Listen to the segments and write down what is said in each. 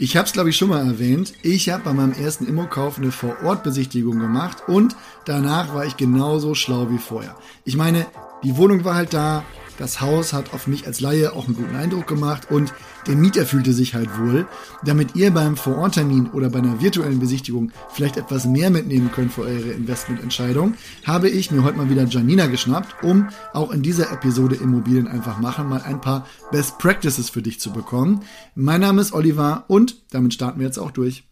Ich habe es, glaube ich, schon mal erwähnt. Ich habe bei meinem ersten Immokauf eine Vorortbesichtigung gemacht und danach war ich genauso schlau wie vorher. Ich meine, die Wohnung war halt da, das Haus hat auf mich als Laie auch einen guten Eindruck gemacht und der Mieter fühlte sich halt wohl. Damit ihr beim Vororttermin oder bei einer virtuellen Besichtigung vielleicht etwas mehr mitnehmen könnt für eure Investmententscheidung, habe ich mir heute mal wieder Janina geschnappt, um auch in dieser Episode Immobilien einfach machen mal ein paar Best Practices für dich zu bekommen. Mein Name ist Oliver und damit starten wir jetzt auch durch.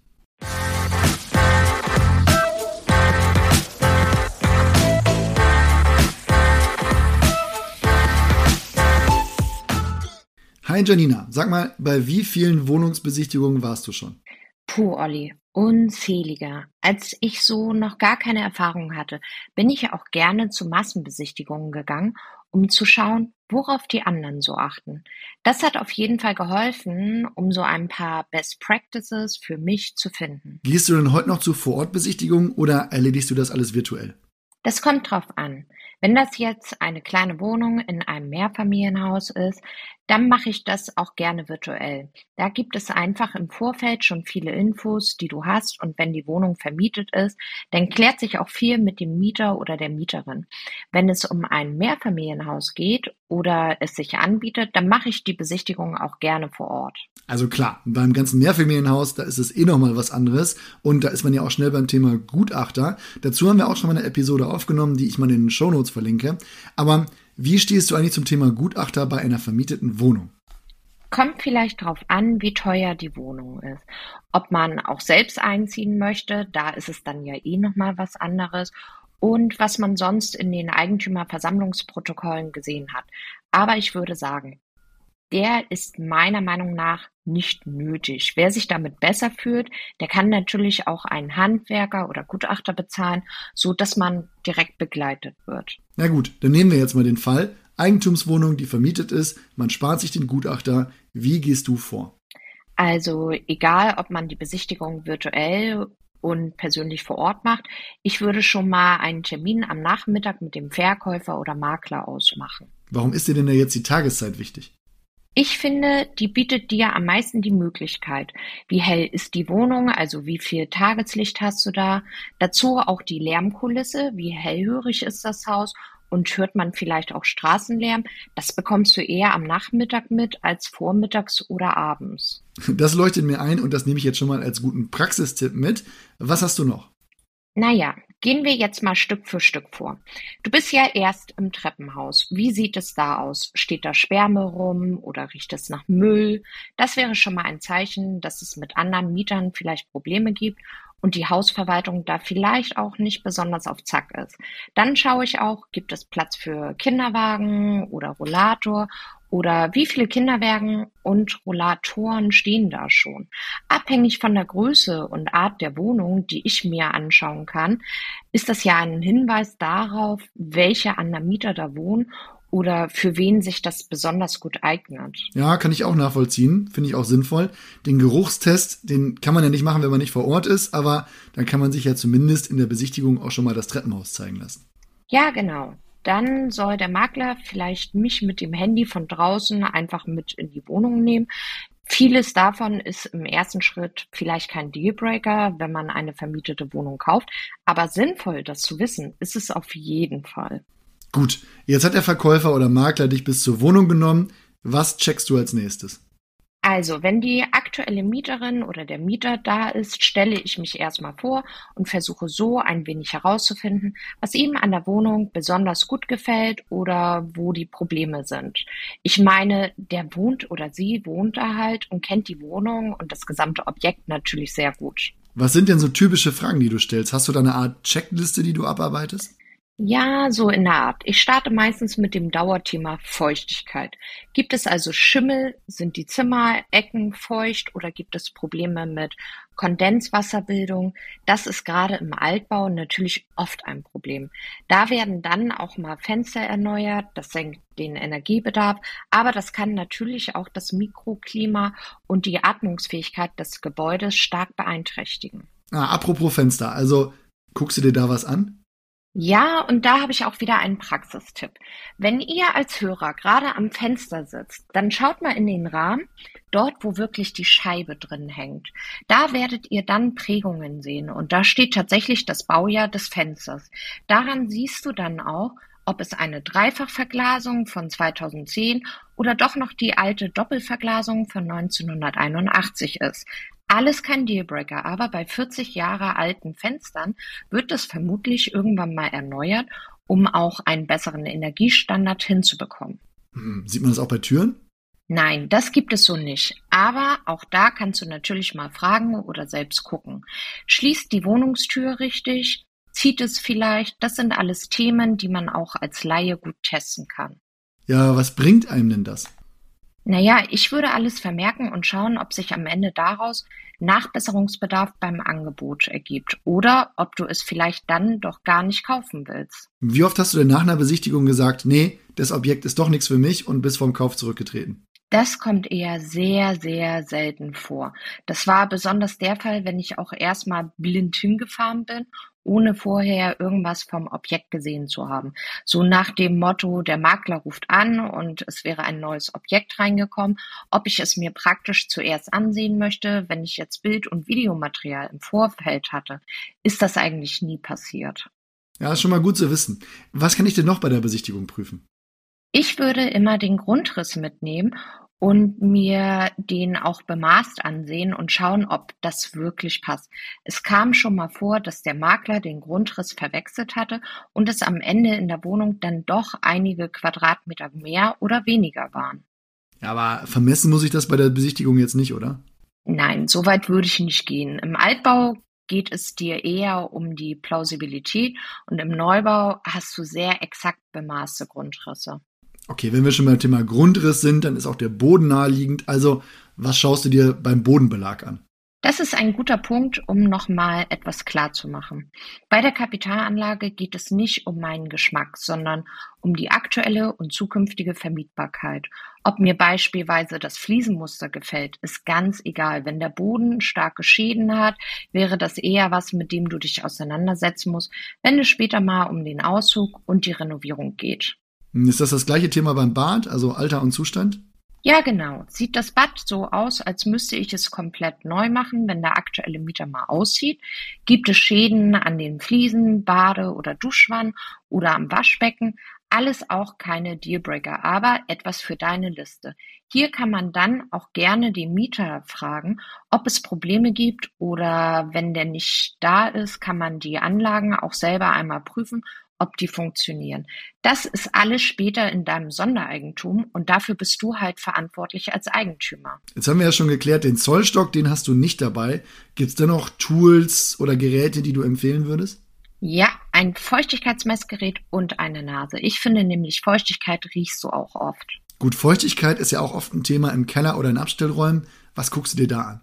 Hi Janina, sag mal, bei wie vielen Wohnungsbesichtigungen warst du schon? Puh, Olli, unzähliger. Als ich so noch gar keine Erfahrung hatte, bin ich ja auch gerne zu Massenbesichtigungen gegangen, um zu schauen, worauf die anderen so achten. Das hat auf jeden Fall geholfen, um so ein paar Best Practices für mich zu finden. Gehst du denn heute noch zu Vorortbesichtigungen oder erledigst du das alles virtuell? Das kommt drauf an. Wenn das jetzt eine kleine Wohnung in einem Mehrfamilienhaus ist, dann mache ich das auch gerne virtuell. Da gibt es einfach im Vorfeld schon viele Infos, die du hast und wenn die Wohnung vermietet ist, dann klärt sich auch viel mit dem Mieter oder der Mieterin. Wenn es um ein Mehrfamilienhaus geht oder es sich anbietet, dann mache ich die Besichtigung auch gerne vor Ort. Also klar, beim ganzen Mehrfamilienhaus, da ist es eh nochmal was anderes und da ist man ja auch schnell beim Thema Gutachter. Dazu haben wir auch schon mal eine Episode aufgenommen, die ich mal in den Shownotes verlinke. Aber wie stehst du eigentlich zum Thema Gutachter bei einer vermieteten Wohnung? Kommt vielleicht darauf an, wie teuer die Wohnung ist. Ob man auch selbst einziehen möchte, da ist es dann ja eh nochmal was anderes. Und was man sonst in den Eigentümerversammlungsprotokollen gesehen hat. Aber ich würde sagen, der ist meiner Meinung nach nicht nötig. Wer sich damit besser fühlt, der kann natürlich auch einen Handwerker oder Gutachter bezahlen, so dass man direkt begleitet wird. Na gut, dann nehmen wir jetzt mal den Fall. Eigentumswohnung, die vermietet ist, man spart sich den Gutachter. Wie gehst du vor? Also egal, ob man die Besichtigung virtuell und persönlich vor Ort macht, ich würde schon mal einen Termin am Nachmittag mit dem Verkäufer oder Makler ausmachen. Warum ist dir denn da jetzt die Tageszeit wichtig? Ich finde, die bietet dir am meisten die Möglichkeit. Wie hell ist die Wohnung, also wie viel Tageslicht hast du da? Dazu auch die Lärmkulisse, wie hellhörig ist das Haus und hört man vielleicht auch Straßenlärm? Das bekommst du eher am Nachmittag mit als vormittags oder abends. Das leuchtet mir ein und das nehme ich jetzt schon mal als guten Praxistipp mit. Was hast du noch? Naja, gehen wir jetzt mal Stück für Stück vor. Du bist ja erst im Treppenhaus. Wie sieht es da aus? Steht da Sperme rum oder riecht es nach Müll? Das wäre schon mal ein Zeichen, dass es mit anderen Mietern vielleicht Probleme gibt und die Hausverwaltung da vielleicht auch nicht besonders auf Zack ist. Dann schaue ich auch, gibt es Platz für Kinderwagen oder Rollator oder wie viele Kinderwagen und Rollatoren stehen da schon? Abhängig von der Größe und Art der Wohnung, die ich mir anschauen kann, ist das ja ein Hinweis darauf, welche anderen Mieter da wohnen oder für wen sich das besonders gut eignet. Ja, kann ich auch nachvollziehen, finde ich auch sinnvoll. Den Geruchstest, den kann man ja nicht machen, wenn man nicht vor Ort ist, aber dann kann man sich ja zumindest in der Besichtigung auch schon mal das Treppenhaus zeigen lassen. Ja, genau. Dann soll der Makler vielleicht mich mit dem Handy von draußen einfach mit in die Wohnung nehmen. Vieles davon ist im ersten Schritt vielleicht kein Dealbreaker, wenn man eine vermietete Wohnung kauft, aber sinnvoll, das zu wissen, ist es auf jeden Fall. Gut, jetzt hat der Verkäufer oder Makler dich bis zur Wohnung genommen. Was checkst du als nächstes? Also, wenn die aktuelle Mieterin oder der Mieter da ist, stelle ich mich erstmal vor und versuche so ein wenig herauszufinden, was ihm an der Wohnung besonders gut gefällt oder wo die Probleme sind. Ich meine, der wohnt oder sie wohnt da halt und kennt die Wohnung und das gesamte Objekt natürlich sehr gut. Was sind denn so typische Fragen, die du stellst? Hast du da eine Art Checkliste, die du abarbeitest? Ja, so in der Art. Ich starte meistens mit dem Dauerthema Feuchtigkeit. Gibt es also Schimmel? Sind die Zimmerecken feucht oder gibt es Probleme mit Kondenswasserbildung? Das ist gerade im Altbau natürlich oft ein Problem. Da werden dann auch mal Fenster erneuert, das senkt den Energiebedarf, aber das kann natürlich auch das Mikroklima und die Atmungsfähigkeit des Gebäudes stark beeinträchtigen. Ah, apropos Fenster, also guckst du dir da was an? Ja, und da habe ich auch wieder einen Praxistipp. Wenn ihr als Hörer gerade am Fenster sitzt, dann schaut mal in den Rahmen, dort wo wirklich die Scheibe drin hängt. Da werdet ihr dann Prägungen sehen und da steht tatsächlich das Baujahr des Fensters. Daran siehst du dann auch, ob es eine Dreifachverglasung von 2010 oder doch noch die alte Doppelverglasung von 1981 ist. Alles kein Dealbreaker, aber bei 40 Jahre alten Fenstern wird es vermutlich irgendwann mal erneuert, um auch einen besseren Energiestandard hinzubekommen. Hm, sieht man das auch bei Türen? Nein, das gibt es so nicht. Aber auch da kannst du natürlich mal fragen oder selbst gucken. Schließt die Wohnungstür richtig? Zieht es vielleicht? Das sind alles Themen, die man auch als Laie gut testen kann. Ja, was bringt einem denn das? Naja, ich würde alles vermerken und schauen, ob sich am Ende daraus Nachbesserungsbedarf beim Angebot ergibt oder ob du es vielleicht dann doch gar nicht kaufen willst. Wie oft hast du denn nach einer Besichtigung gesagt, nee, das Objekt ist doch nichts für mich und bist vom Kauf zurückgetreten? Das kommt eher sehr, sehr selten vor. Das war besonders der Fall, wenn ich auch erstmal blind hingefahren bin ohne vorher irgendwas vom Objekt gesehen zu haben. So nach dem Motto, der Makler ruft an und es wäre ein neues Objekt reingekommen, ob ich es mir praktisch zuerst ansehen möchte, wenn ich jetzt Bild- und Videomaterial im Vorfeld hatte, ist das eigentlich nie passiert. Ja, ist schon mal gut zu wissen. Was kann ich denn noch bei der Besichtigung prüfen? Ich würde immer den Grundriss mitnehmen und mir den auch bemaßt ansehen und schauen, ob das wirklich passt. Es kam schon mal vor, dass der Makler den Grundriss verwechselt hatte und es am Ende in der Wohnung dann doch einige Quadratmeter mehr oder weniger waren. Aber vermessen muss ich das bei der Besichtigung jetzt nicht, oder? Nein, so weit würde ich nicht gehen. Im Altbau geht es dir eher um die Plausibilität und im Neubau hast du sehr exakt bemaßte Grundrisse. Okay, wenn wir schon beim Thema Grundriss sind, dann ist auch der Boden naheliegend. Also, was schaust du dir beim Bodenbelag an? Das ist ein guter Punkt, um nochmal etwas klar zu machen. Bei der Kapitalanlage geht es nicht um meinen Geschmack, sondern um die aktuelle und zukünftige Vermietbarkeit. Ob mir beispielsweise das Fliesenmuster gefällt, ist ganz egal. Wenn der Boden starke Schäden hat, wäre das eher was, mit dem du dich auseinandersetzen musst, wenn es später mal um den Auszug und die Renovierung geht. Ist das das gleiche Thema beim Bad, also Alter und Zustand? Ja, genau. Sieht das Bad so aus, als müsste ich es komplett neu machen, wenn der aktuelle Mieter mal aussieht? Gibt es Schäden an den Fliesen, Bade- oder Duschwann oder am Waschbecken? Alles auch keine Dealbreaker, aber etwas für deine Liste. Hier kann man dann auch gerne den Mieter fragen, ob es Probleme gibt oder wenn der nicht da ist, kann man die Anlagen auch selber einmal prüfen ob die funktionieren. Das ist alles später in deinem Sondereigentum und dafür bist du halt verantwortlich als Eigentümer. Jetzt haben wir ja schon geklärt, den Zollstock, den hast du nicht dabei. Gibt es dennoch Tools oder Geräte, die du empfehlen würdest? Ja, ein Feuchtigkeitsmessgerät und eine Nase. Ich finde nämlich, Feuchtigkeit riechst du auch oft. Gut, Feuchtigkeit ist ja auch oft ein Thema im Keller oder in Abstellräumen. Was guckst du dir da an?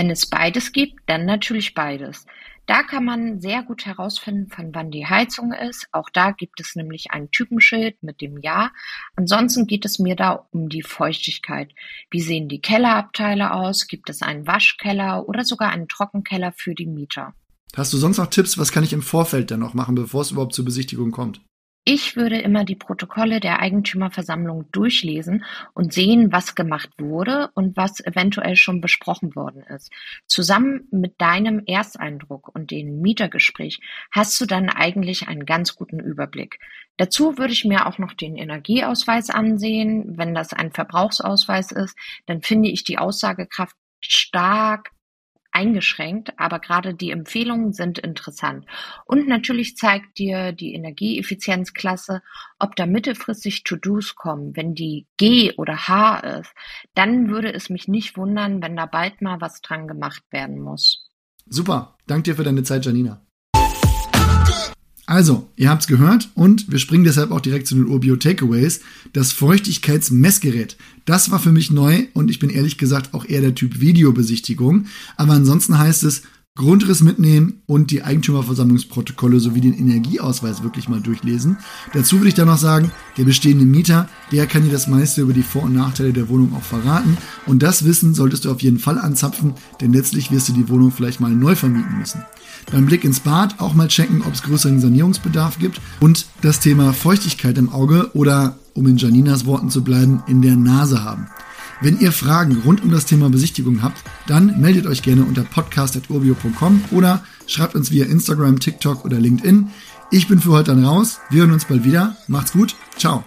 Wenn es beides gibt, dann natürlich beides. Da kann man sehr gut herausfinden, von wann die Heizung ist. Auch da gibt es nämlich ein Typenschild mit dem Jahr. Ansonsten geht es mir da um die Feuchtigkeit. Wie sehen die Kellerabteile aus? Gibt es einen Waschkeller oder sogar einen Trockenkeller für die Mieter? Hast du sonst noch Tipps? Was kann ich im Vorfeld denn noch machen, bevor es überhaupt zur Besichtigung kommt? Ich würde immer die Protokolle der Eigentümerversammlung durchlesen und sehen, was gemacht wurde und was eventuell schon besprochen worden ist. Zusammen mit deinem Ersteindruck und dem Mietergespräch hast du dann eigentlich einen ganz guten Überblick. Dazu würde ich mir auch noch den Energieausweis ansehen. Wenn das ein Verbrauchsausweis ist, dann finde ich die Aussagekraft stark eingeschränkt, aber gerade die Empfehlungen sind interessant. Und natürlich zeigt dir die Energieeffizienzklasse, ob da mittelfristig To-Dos kommen. Wenn die G oder H ist, dann würde es mich nicht wundern, wenn da bald mal was dran gemacht werden muss. Super, danke dir für deine Zeit, Janina. Also, ihr habt's gehört und wir springen deshalb auch direkt zu den Urbio Takeaways. Das Feuchtigkeitsmessgerät. Das war für mich neu und ich bin ehrlich gesagt auch eher der Typ Videobesichtigung. Aber ansonsten heißt es Grundriss mitnehmen und die Eigentümerversammlungsprotokolle sowie den Energieausweis wirklich mal durchlesen. Dazu würde ich dann noch sagen, der bestehende Mieter, der kann dir das meiste über die Vor- und Nachteile der Wohnung auch verraten. Und das Wissen solltest du auf jeden Fall anzapfen, denn letztlich wirst du die Wohnung vielleicht mal neu vermieten müssen. Beim Blick ins Bad auch mal checken, ob es größeren Sanierungsbedarf gibt und das Thema Feuchtigkeit im Auge oder, um in Janinas Worten zu bleiben, in der Nase haben. Wenn ihr Fragen rund um das Thema Besichtigung habt, dann meldet euch gerne unter podcast.urbio.com oder schreibt uns via Instagram, TikTok oder LinkedIn. Ich bin für heute dann raus. Wir hören uns bald wieder. Macht's gut. Ciao.